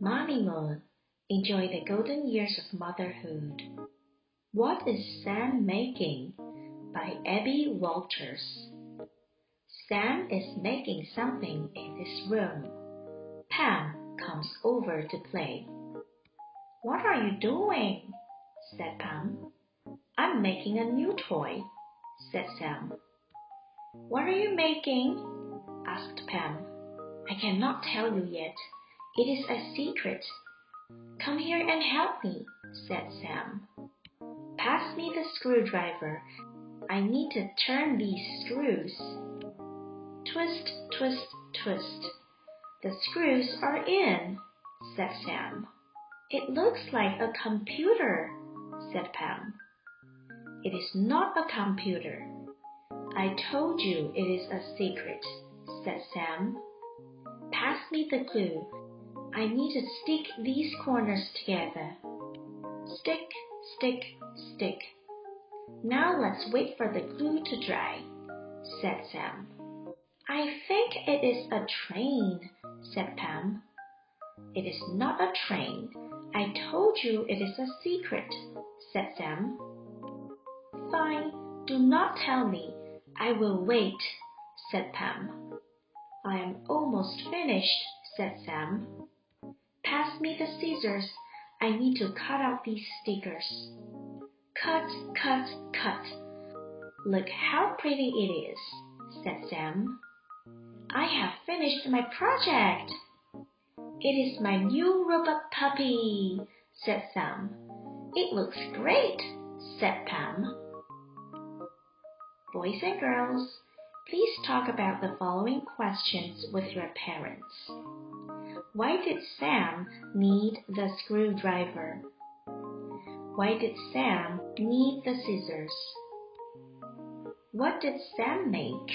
Mommy Moon, enjoy the golden years of motherhood. What is Sam making? By Abby Walters. Sam is making something in his room. Pam comes over to play. What are you doing? said Pam. I'm making a new toy, said Sam. What are you making? asked Pam. I cannot tell you yet. It is a secret. Come here and help me, said Sam. Pass me the screwdriver. I need to turn these screws. Twist, twist, twist. The screws are in, said Sam. It looks like a computer, said Pam. It is not a computer. I told you it is a secret, said Sam. Pass me the glue. I need to stick these corners together. Stick, stick, stick. Now let's wait for the glue to dry, said Sam. I think it is a train, said Pam. It is not a train. I told you it is a secret, said Sam. Fine, do not tell me. I will wait, said Pam. I am almost finished, said Sam. Pass me the scissors. I need to cut out these stickers. Cut, cut, cut. Look how pretty it is, said Sam. I have finished my project. It is my new robot puppy, said Sam. It looks great, said Pam. Boys and girls, please talk about the following questions with your parents. Why did Sam need the screwdriver? Why did Sam need the scissors? What did Sam make?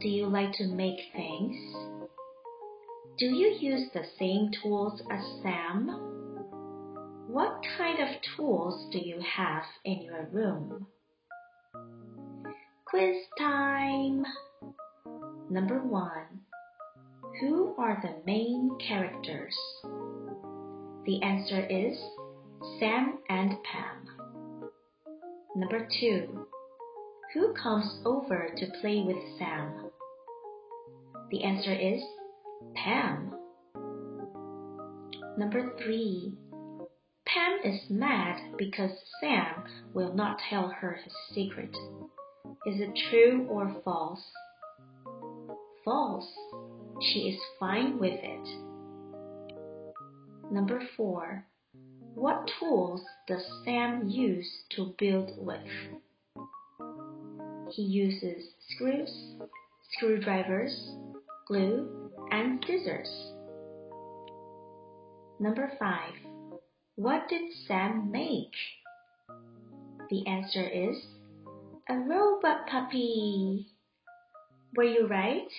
Do you like to make things? Do you use the same tools as Sam? What kind of tools do you have in your room? Quiz time! Number one. Who are the main characters? The answer is Sam and Pam. Number two. Who comes over to play with Sam? The answer is Pam. Number three. Pam is mad because Sam will not tell her his secret. Is it true or false? False. She is fine with it. Number four. What tools does Sam use to build with? He uses screws, screwdrivers, glue, and scissors. Number five. What did Sam make? The answer is a robot puppy. Were you right?